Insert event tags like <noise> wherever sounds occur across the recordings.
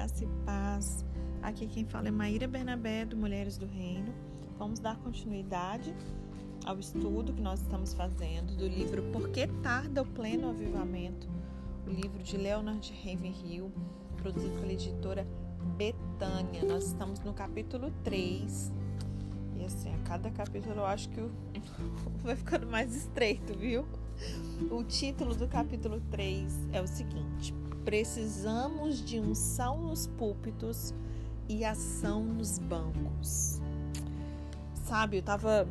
graça e paz. Aqui quem fala é Maíra Bernabé, do Mulheres do Reino. Vamos dar continuidade ao estudo que nós estamos fazendo do livro Por que Tarda o Pleno Avivamento? O livro de Leonard Ravenhill, produzido pela editora Betânia. Nós estamos no capítulo 3. E assim, a cada capítulo eu acho que o... <laughs> vai ficando mais estreito, viu? O título do capítulo 3 é o seguinte: Precisamos de unção nos púlpitos e ação nos bancos. Sabe, eu estava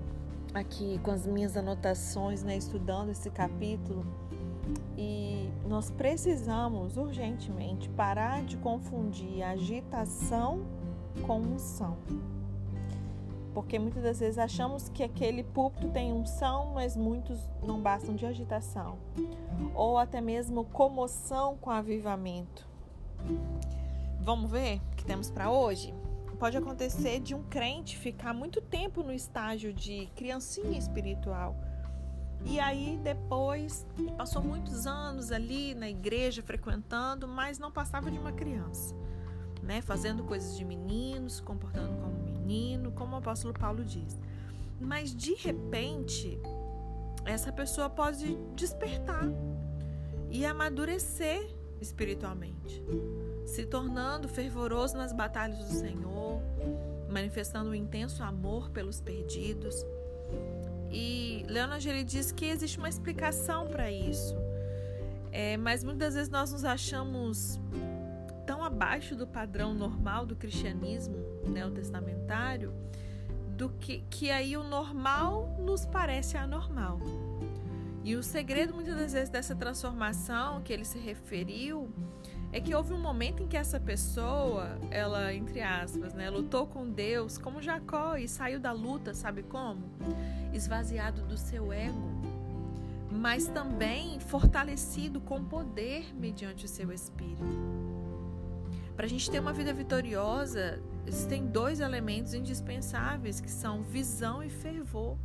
aqui com as minhas anotações, né, estudando esse capítulo, e nós precisamos urgentemente parar de confundir agitação com unção. Porque muitas das vezes achamos que aquele púlpito tem unção, mas muitos não bastam de agitação. Ou até mesmo comoção com avivamento. Vamos ver o que temos para hoje? Pode acontecer de um crente ficar muito tempo no estágio de criancinha espiritual. E aí depois passou muitos anos ali na igreja frequentando, mas não passava de uma criança, né? Fazendo coisas de menino, se comportando como menino, como o apóstolo Paulo diz. Mas de repente, essa pessoa pode despertar e amadurecer espiritualmente, se tornando fervoroso nas batalhas do Senhor, manifestando um intenso amor pelos perdidos. E ele diz que existe uma explicação para isso, é, mas muitas vezes nós nos achamos tão abaixo do padrão normal do cristianismo neotestamentário do que, que aí o normal nos parece anormal. E o segredo muitas das vezes dessa transformação que ele se referiu é que houve um momento em que essa pessoa, ela, entre aspas, né, lutou com Deus como Jacó e saiu da luta, sabe como? Esvaziado do seu ego, mas também fortalecido com poder mediante o seu espírito. Para a gente ter uma vida vitoriosa, existem dois elementos indispensáveis que são visão e fervor.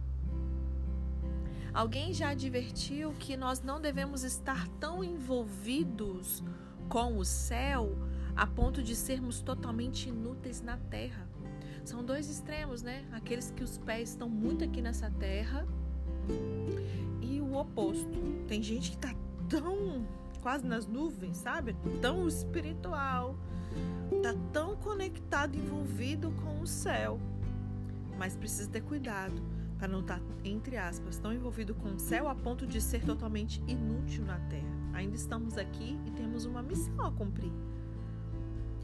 Alguém já advertiu que nós não devemos estar tão envolvidos com o céu a ponto de sermos totalmente inúteis na terra. São dois extremos, né? Aqueles que os pés estão muito aqui nessa terra e o oposto. Tem gente que está tão quase nas nuvens, sabe? Tão espiritual, tá tão conectado, envolvido com o céu. Mas precisa ter cuidado para não estar, tá, entre aspas, tão envolvido com o céu a ponto de ser totalmente inútil na terra. Ainda estamos aqui e temos uma missão a cumprir.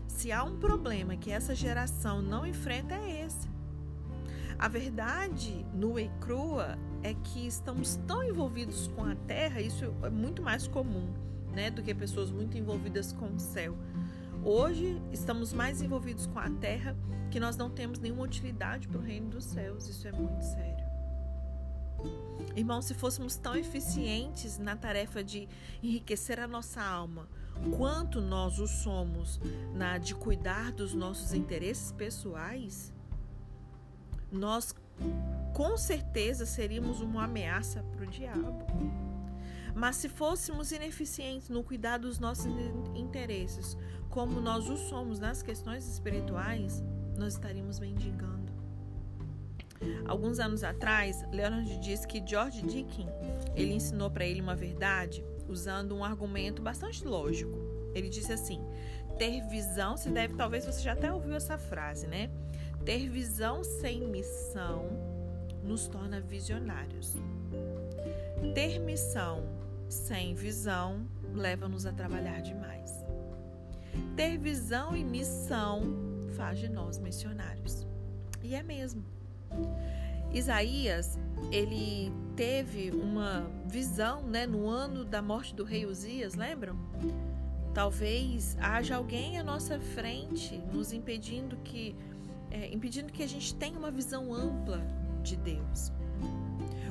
Se há um problema que essa geração não enfrenta, é esse. A verdade nua e crua é que estamos tão envolvidos com a terra, isso é muito mais comum, né, do que pessoas muito envolvidas com o céu. Hoje estamos mais envolvidos com a terra que nós não temos nenhuma utilidade para o reino dos céus. Isso é muito sério. Irmão, se fôssemos tão eficientes na tarefa de enriquecer a nossa alma, quanto nós o somos na de cuidar dos nossos interesses pessoais, nós com certeza seríamos uma ameaça para o diabo. Mas se fôssemos ineficientes no cuidar dos nossos interesses, como nós o somos nas questões espirituais, nós estaríamos mendigando. Alguns anos atrás, Leonard disse que George Dickens ele ensinou para ele uma verdade usando um argumento bastante lógico. Ele disse assim: ter visão se deve, talvez você já até ouviu essa frase, né? Ter visão sem missão nos torna visionários. Ter missão sem visão leva-nos a trabalhar demais. Ter visão e missão faz de nós missionários. E é mesmo. Isaías, ele teve uma visão, né, no ano da morte do rei Uzias, lembram? Talvez haja alguém à nossa frente nos impedindo que é, impedindo que a gente tenha uma visão ampla de Deus.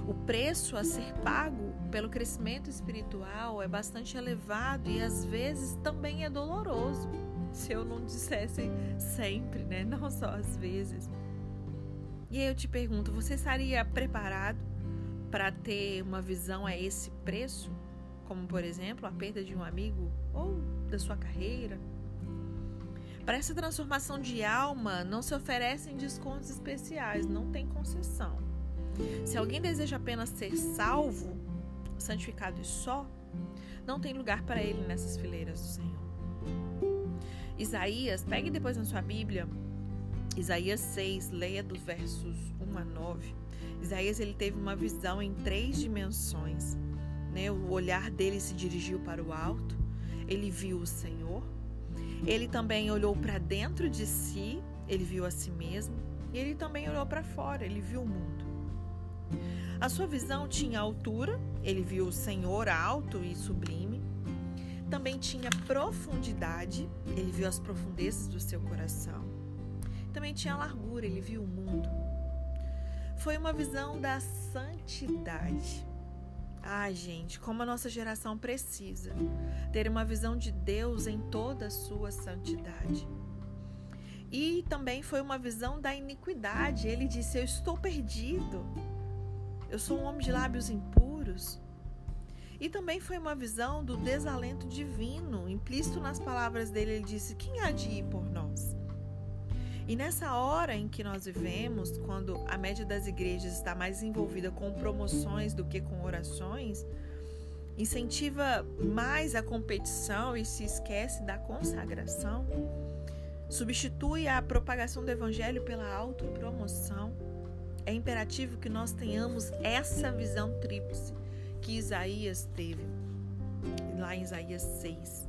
O preço a ser pago pelo crescimento espiritual é bastante elevado e às vezes também é doloroso. <laughs> Se eu não dissesse sempre, né? Não só às vezes. E aí eu te pergunto, você estaria preparado para ter uma visão a esse preço? Como, por exemplo, a perda de um amigo ou da sua carreira? Para essa transformação de alma, não se oferecem descontos especiais, não tem concessão. Se alguém deseja apenas ser salvo, santificado e só, não tem lugar para ele nessas fileiras do Senhor. Isaías, pegue depois na sua Bíblia, Isaías 6, leia dos versos 1 a 9. Isaías ele teve uma visão em três dimensões. Né? O olhar dele se dirigiu para o alto, ele viu o Senhor, ele também olhou para dentro de si, ele viu a si mesmo, e ele também olhou para fora, ele viu o mundo. A sua visão tinha altura, ele viu o Senhor alto e sublime. Também tinha profundidade, ele viu as profundezas do seu coração. Também tinha largura, ele viu o mundo. Foi uma visão da santidade. Ai, gente, como a nossa geração precisa ter uma visão de Deus em toda a sua santidade. E também foi uma visão da iniquidade. Ele disse: Eu estou perdido. Eu sou um homem de lábios impuros. E também foi uma visão do desalento divino. Implícito nas palavras dele, ele disse: Quem há de ir por nós? E nessa hora em que nós vivemos, quando a média das igrejas está mais envolvida com promoções do que com orações, incentiva mais a competição e se esquece da consagração, substitui a propagação do evangelho pela autopromoção. É imperativo que nós tenhamos essa visão tríplice que Isaías teve, lá em Isaías 6.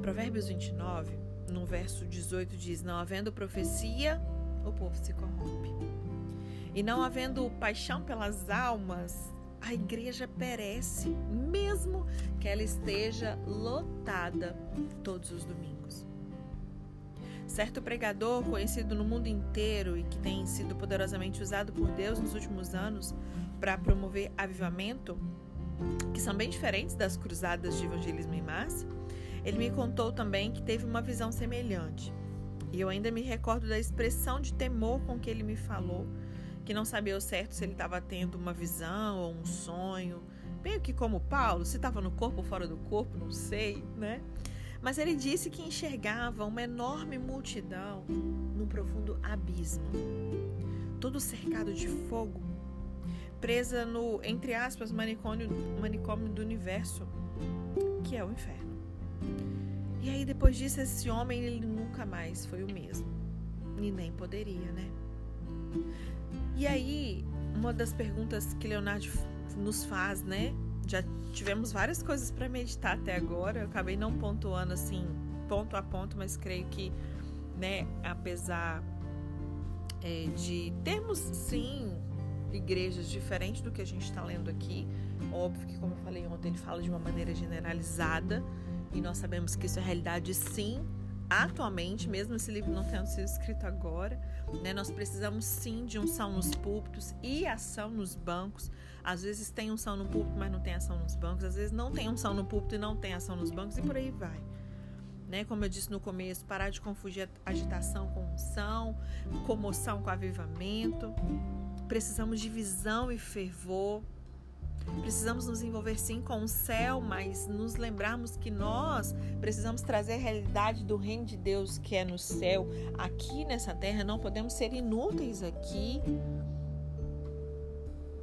Provérbios 29 no verso 18 diz: Não havendo profecia, o povo se corrompe. E não havendo paixão pelas almas, a igreja perece, mesmo que ela esteja lotada todos os domingos. Certo pregador, conhecido no mundo inteiro e que tem sido poderosamente usado por Deus nos últimos anos para promover avivamento, que são bem diferentes das cruzadas de evangelismo em massa, ele me contou também que teve uma visão semelhante. E eu ainda me recordo da expressão de temor com que ele me falou, que não sabia ao certo se ele estava tendo uma visão ou um sonho. Meio que como Paulo, se estava no corpo ou fora do corpo, não sei, né? Mas ele disse que enxergava uma enorme multidão num profundo abismo, todo cercado de fogo, presa no, entre aspas, manicômio, do universo, que é o inferno. E aí depois disso esse homem ele nunca mais foi o mesmo. E nem poderia, né? E aí, uma das perguntas que Leonardo nos faz, né? Já tivemos várias coisas para meditar até agora. Eu acabei não pontuando assim, ponto a ponto, mas creio que, né, apesar é, de termos sim igrejas diferentes do que a gente está lendo aqui, óbvio que, como eu falei ontem, ele fala de uma maneira generalizada e nós sabemos que isso é realidade sim, atualmente, mesmo esse livro não tendo sido escrito agora, né, nós precisamos sim de unção nos púlpitos e ação nos bancos. Às vezes tem unção no púlpito, mas não tem ação nos bancos. Às vezes não tem unção no púlpito e não tem ação nos bancos e por aí vai. Né? Como eu disse no começo, parar de confundir agitação com unção, comoção com avivamento. Precisamos de visão e fervor. Precisamos nos envolver sim com o céu, mas nos lembrarmos que nós precisamos trazer a realidade do reino de Deus que é no céu, aqui nessa terra. Não podemos ser inúteis aqui.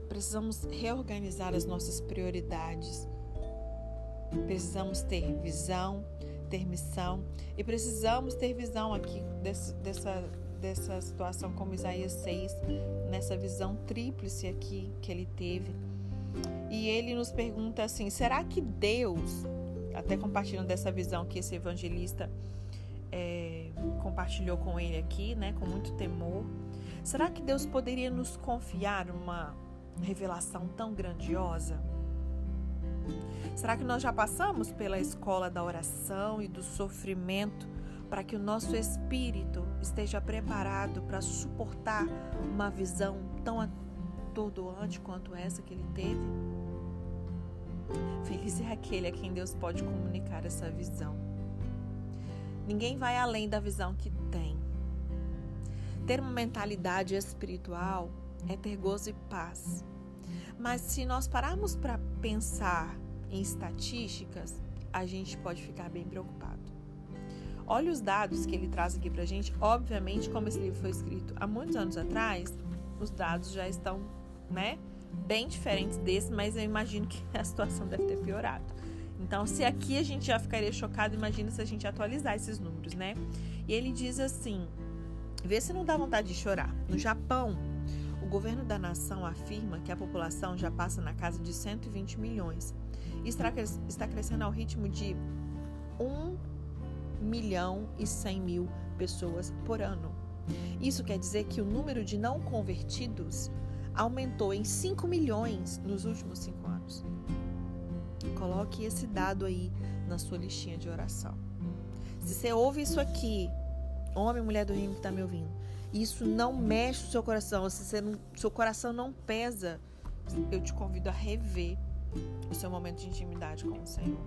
Precisamos reorganizar as nossas prioridades. Precisamos ter visão, ter missão e precisamos ter visão aqui desse, dessa, dessa situação como Isaías 6, nessa visão tríplice aqui que ele teve e ele nos pergunta assim: será que Deus, até compartilhando dessa visão que esse evangelista é, compartilhou com ele aqui, né, com muito temor, será que Deus poderia nos confiar uma revelação tão grandiosa? Será que nós já passamos pela escola da oração e do sofrimento para que o nosso espírito esteja preparado para suportar uma visão tão atordoante quanto essa que ele teve? Feliz é aquele a quem Deus pode comunicar essa visão. Ninguém vai além da visão que tem. Ter uma mentalidade espiritual é ter gozo e paz. Mas se nós pararmos para pensar em estatísticas, a gente pode ficar bem preocupado. Olha os dados que ele traz aqui pra gente. Obviamente, como esse livro foi escrito há muitos anos atrás, os dados já estão, né, bem diferentes desse, mas eu imagino que <laughs> a situação deve ter piorado. Então, se aqui a gente já ficaria chocado, imagina se a gente atualizar esses números, né? E ele diz assim: vê se não dá vontade de chorar. No Japão, o governo da nação afirma que a população já passa na casa de 120 milhões e está crescendo ao ritmo de 1 milhão e 100 mil pessoas por ano. Isso quer dizer que o número de não convertidos aumentou em 5 milhões nos últimos 5 anos. Coloque esse dado aí na sua listinha de oração. Se você ouve isso aqui, homem e mulher do reino que está me ouvindo, isso não mexe o seu coração, se você não, seu coração não pesa, eu te convido a rever o seu momento de intimidade com o Senhor.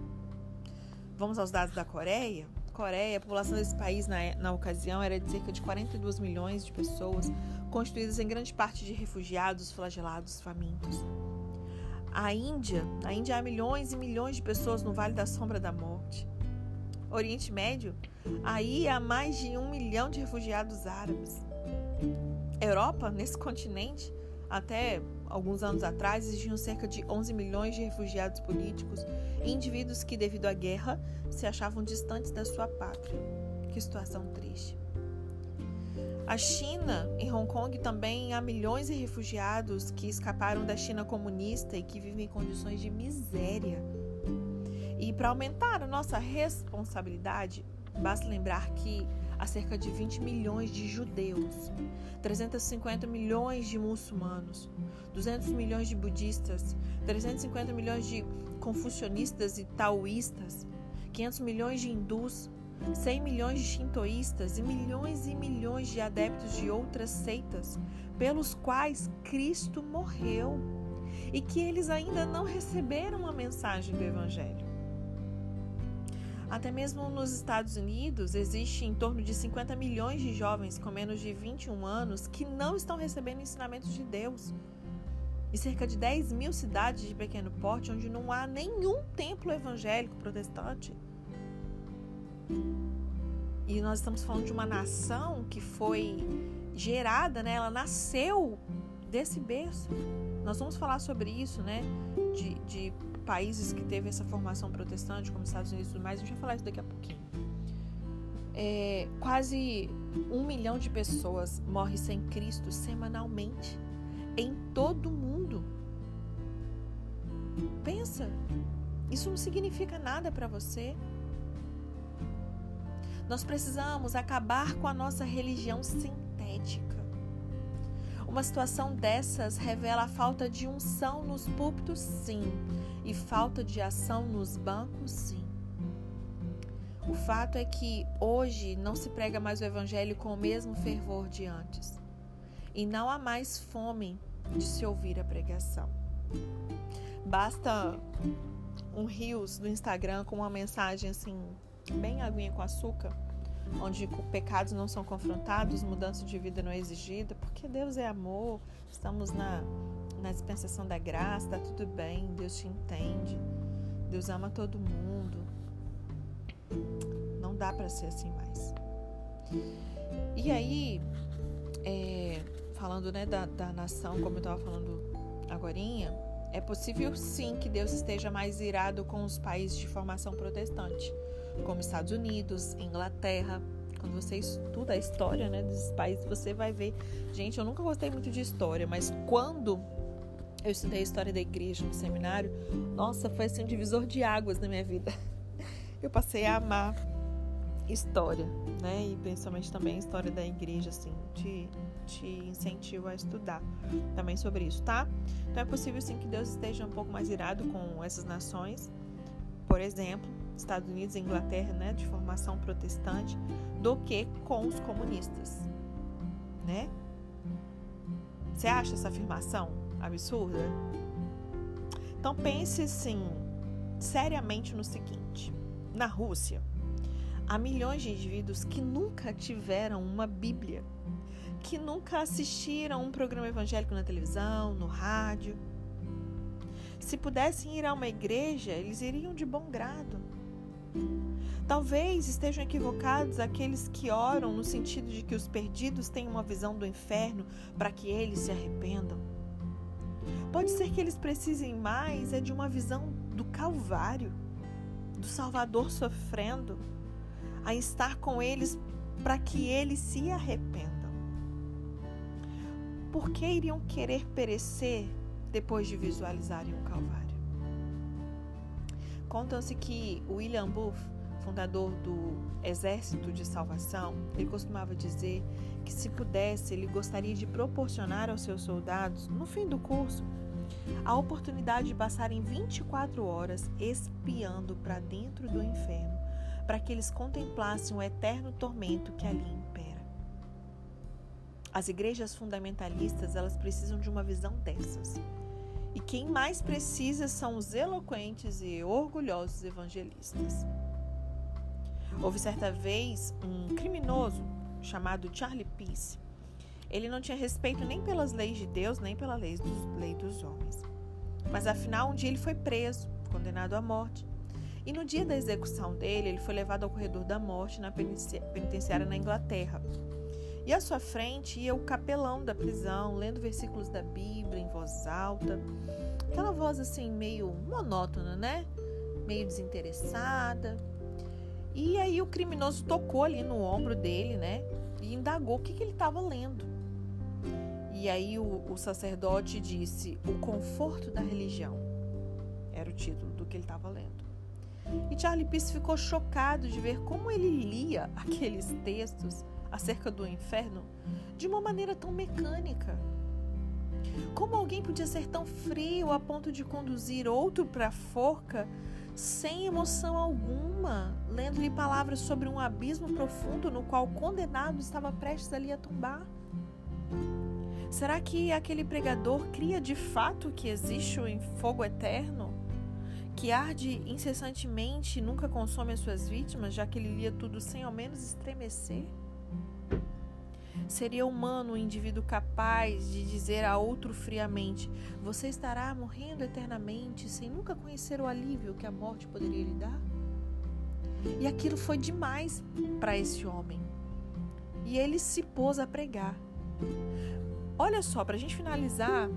Vamos aos dados da Coreia? Coreia, a população desse país na, na ocasião era de cerca de 42 milhões de pessoas, constituídas em grande parte de refugiados, flagelados, famintos. A Índia, a Índia há milhões e milhões de pessoas no Vale da Sombra da Morte. Oriente Médio, aí há mais de um milhão de refugiados árabes. Europa, nesse continente, até alguns anos atrás, existiam cerca de 11 milhões de refugiados políticos e indivíduos que, devido à guerra, se achavam distantes da sua pátria. Que situação triste. A China, em Hong Kong, também há milhões de refugiados que escaparam da China comunista e que vivem em condições de miséria. E para aumentar a nossa responsabilidade, basta lembrar que há cerca de 20 milhões de judeus, 350 milhões de muçulmanos, 200 milhões de budistas, 350 milhões de confucionistas e taoístas, 500 milhões de hindus, 100 milhões de shintoístas e milhões e milhões de adeptos de outras seitas pelos quais Cristo morreu e que eles ainda não receberam a mensagem do Evangelho. Até mesmo nos Estados Unidos, existe em torno de 50 milhões de jovens com menos de 21 anos que não estão recebendo ensinamentos de Deus. E cerca de 10 mil cidades de pequeno porte onde não há nenhum templo evangélico protestante. E nós estamos falando de uma nação que foi gerada, né? ela nasceu desse berço. Nós vamos falar sobre isso, né? De, de países que teve essa formação protestante, como Estados Unidos e tudo mais, a gente vai falar isso daqui a pouquinho. É, quase um milhão de pessoas morrem sem Cristo semanalmente em todo o mundo. Pensa, isso não significa nada para você. Nós precisamos acabar com a nossa religião sintética. Uma situação dessas revela a falta de unção nos púlpitos, sim, e falta de ação nos bancos, sim. O fato é que hoje não se prega mais o evangelho com o mesmo fervor de antes. E não há mais fome de se ouvir a pregação. Basta um rios do Instagram com uma mensagem assim, bem aguinha com açúcar, onde pecados não são confrontados, mudança de vida não é exigida, porque Deus é amor, estamos na, na dispensação da graça, está tudo bem, Deus te entende, Deus ama todo mundo. Não dá para ser assim mais. E aí, é, falando né, da, da nação, como eu estava falando agora, é possível sim que Deus esteja mais irado com os países de formação protestante como Estados Unidos, Inglaterra. Quando você estuda a história né, desses países, você vai ver. Gente, eu nunca gostei muito de história, mas quando eu estudei a história da igreja no seminário, nossa, foi assim um divisor de águas na minha vida. <laughs> Eu passei a amar história, né? E principalmente também a história da igreja, assim, te, te incentivo a estudar também sobre isso, tá? Então é possível sim que Deus esteja um pouco mais irado com essas nações. Por exemplo, Estados Unidos e Inglaterra, né, de formação protestante, do que com os comunistas, né? Você acha essa afirmação absurda? Então pense sim, seriamente no seguinte: na Rússia, há milhões de indivíduos que nunca tiveram uma Bíblia, que nunca assistiram um programa evangélico na televisão, no rádio. Se pudessem ir a uma igreja, eles iriam de bom grado Talvez estejam equivocados aqueles que oram no sentido de que os perdidos têm uma visão do inferno para que eles se arrependam. Pode ser que eles precisem mais é de uma visão do Calvário, do Salvador sofrendo, a estar com eles para que eles se arrependam. Por que iriam querer perecer depois de visualizarem o Calvário? Contam-se que William Booth, fundador do Exército de Salvação, ele costumava dizer que se pudesse, ele gostaria de proporcionar aos seus soldados, no fim do curso, a oportunidade de passarem 24 horas espiando para dentro do inferno, para que eles contemplassem o eterno tormento que ali impera. As igrejas fundamentalistas, elas precisam de uma visão dessas. E quem mais precisa são os eloquentes e orgulhosos evangelistas. Houve certa vez um criminoso chamado Charlie Peace. Ele não tinha respeito nem pelas leis de Deus, nem pela lei dos, lei dos homens. Mas afinal, um dia ele foi preso, condenado à morte. E no dia da execução dele, ele foi levado ao corredor da morte na penitenciária na Inglaterra. E à sua frente ia o capelão da prisão, lendo versículos da Bíblia em voz alta. Aquela voz assim, meio monótona, né? Meio desinteressada. E aí o criminoso tocou ali no ombro dele, né? E indagou o que, que ele estava lendo. E aí o, o sacerdote disse: O conforto da religião. Era o título do que ele estava lendo. E Charlie Peace ficou chocado de ver como ele lia <laughs> aqueles textos acerca do inferno de uma maneira tão mecânica. Como alguém podia ser tão frio a ponto de conduzir outro para a forca sem emoção alguma, lendo-lhe palavras sobre um abismo profundo no qual o condenado estava prestes ali a tombar? Será que aquele pregador cria de fato que existe o fogo eterno? Que arde incessantemente e nunca consome as suas vítimas, já que ele lia tudo sem ao menos estremecer? Seria humano o indivíduo capaz de dizer a outro friamente: Você estará morrendo eternamente sem nunca conhecer o alívio que a morte poderia lhe dar? E aquilo foi demais para esse homem. E ele se pôs a pregar. Olha só, para a gente finalizar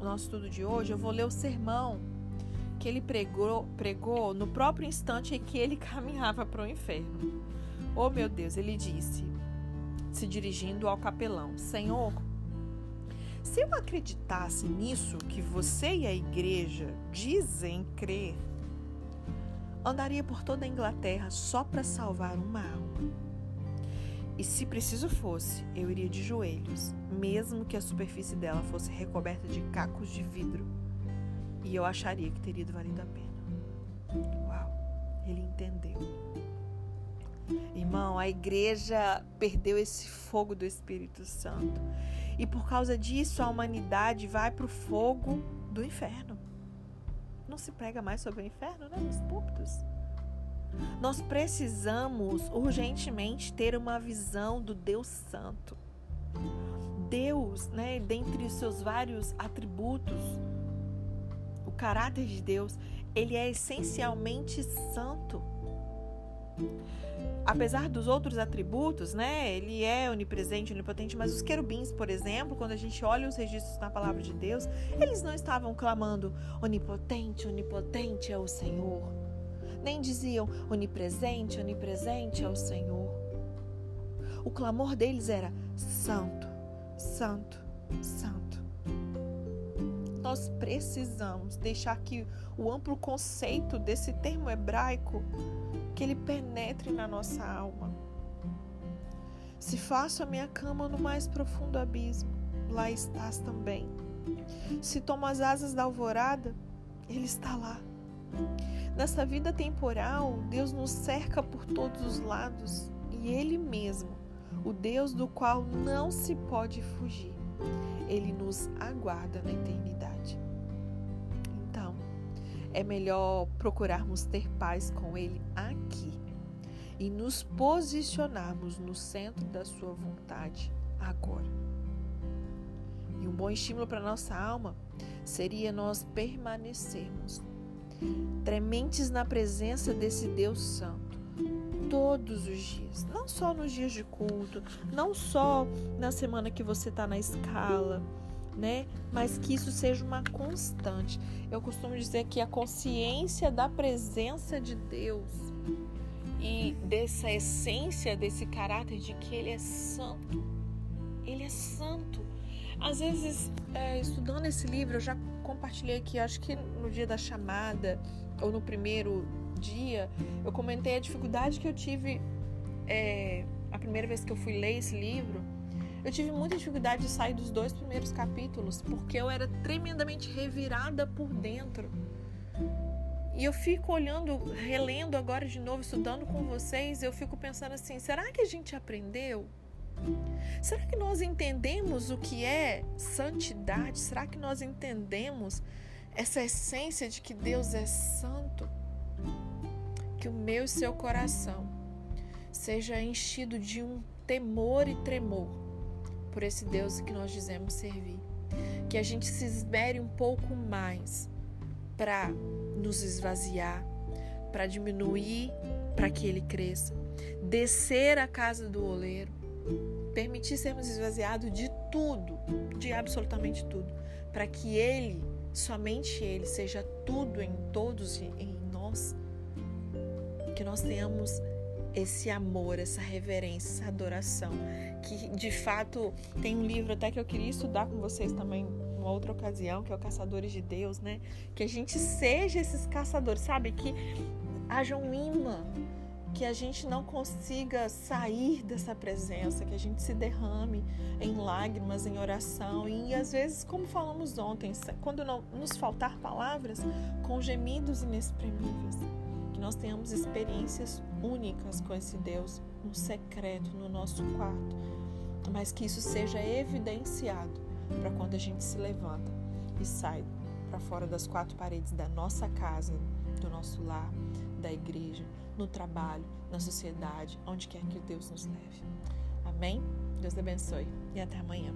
o nosso estudo de hoje, eu vou ler o sermão que ele pregou, pregou no próprio instante em que ele <laughs> caminhava para o inferno. Oh meu Deus, ele disse: se dirigindo ao capelão: Senhor, se eu acreditasse nisso que você e a igreja dizem crer, andaria por toda a Inglaterra só para salvar uma alma. E se preciso fosse, eu iria de joelhos, mesmo que a superfície dela fosse recoberta de cacos de vidro. E eu acharia que teria valido a pena. Uau, ele entendeu. Irmão, a igreja perdeu esse fogo do Espírito Santo. E por causa disso, a humanidade vai para o fogo do inferno. Não se prega mais sobre o inferno, né? Nos púlpitos. Nós precisamos urgentemente ter uma visão do Deus Santo. Deus, né, dentre os seus vários atributos, o caráter de Deus, ele é essencialmente santo apesar dos outros atributos, né? Ele é onipresente, onipotente, mas os querubins, por exemplo, quando a gente olha os registros na palavra de Deus, eles não estavam clamando onipotente, onipotente é o Senhor. Nem diziam onipresente, onipresente é o Senhor. O clamor deles era santo, santo, santo. Nós precisamos deixar que o amplo conceito desse termo hebraico que ele penetre na nossa alma. Se faço a minha cama no mais profundo abismo, lá estás também. Se tomo as asas da alvorada, ele está lá. Nessa vida temporal, Deus nos cerca por todos os lados e Ele mesmo, o Deus do qual não se pode fugir, Ele nos aguarda na eternidade. É melhor procurarmos ter paz com Ele aqui e nos posicionarmos no centro da Sua vontade agora. E um bom estímulo para nossa alma seria nós permanecermos trementes na presença desse Deus Santo todos os dias, não só nos dias de culto, não só na semana que você está na escala, né? Mas que isso seja uma constante. Eu costumo dizer que a consciência da presença de Deus e dessa essência, desse caráter de que Ele é santo, Ele é santo. Às vezes, é, estudando esse livro, eu já compartilhei aqui, acho que no dia da chamada ou no primeiro dia, eu comentei a dificuldade que eu tive é, a primeira vez que eu fui ler esse livro eu tive muita dificuldade de sair dos dois primeiros capítulos, porque eu era tremendamente revirada por dentro. E eu fico olhando, relendo agora de novo, estudando com vocês, eu fico pensando assim: será que a gente aprendeu? Será que nós entendemos o que é santidade? Será que nós entendemos essa essência de que Deus é santo? Que o meu e seu coração seja enchido de um temor e tremor por esse Deus que nós dizemos servir. Que a gente se esmere um pouco mais para nos esvaziar, para diminuir, para que ele cresça. Descer a casa do oleiro, permitir sermos esvaziados de tudo, de absolutamente tudo, para que ele, somente ele, seja tudo em todos e em nós. Que nós tenhamos esse amor, essa reverência, essa adoração, que de fato tem um livro até que eu queria estudar com vocês também uma outra ocasião, que é o Caçadores de Deus, né? Que a gente seja esses caçadores, sabe? Que haja um imã, que a gente não consiga sair dessa presença, que a gente se derrame em lágrimas, em oração e às vezes, como falamos ontem, quando não nos faltar palavras, com gemidos inexprimíveis nós tenhamos experiências únicas com esse Deus no secreto, no nosso quarto, mas que isso seja evidenciado para quando a gente se levanta e sai para fora das quatro paredes da nossa casa, do nosso lar, da igreja, no trabalho, na sociedade, onde quer que Deus nos leve. Amém? Deus abençoe e até amanhã.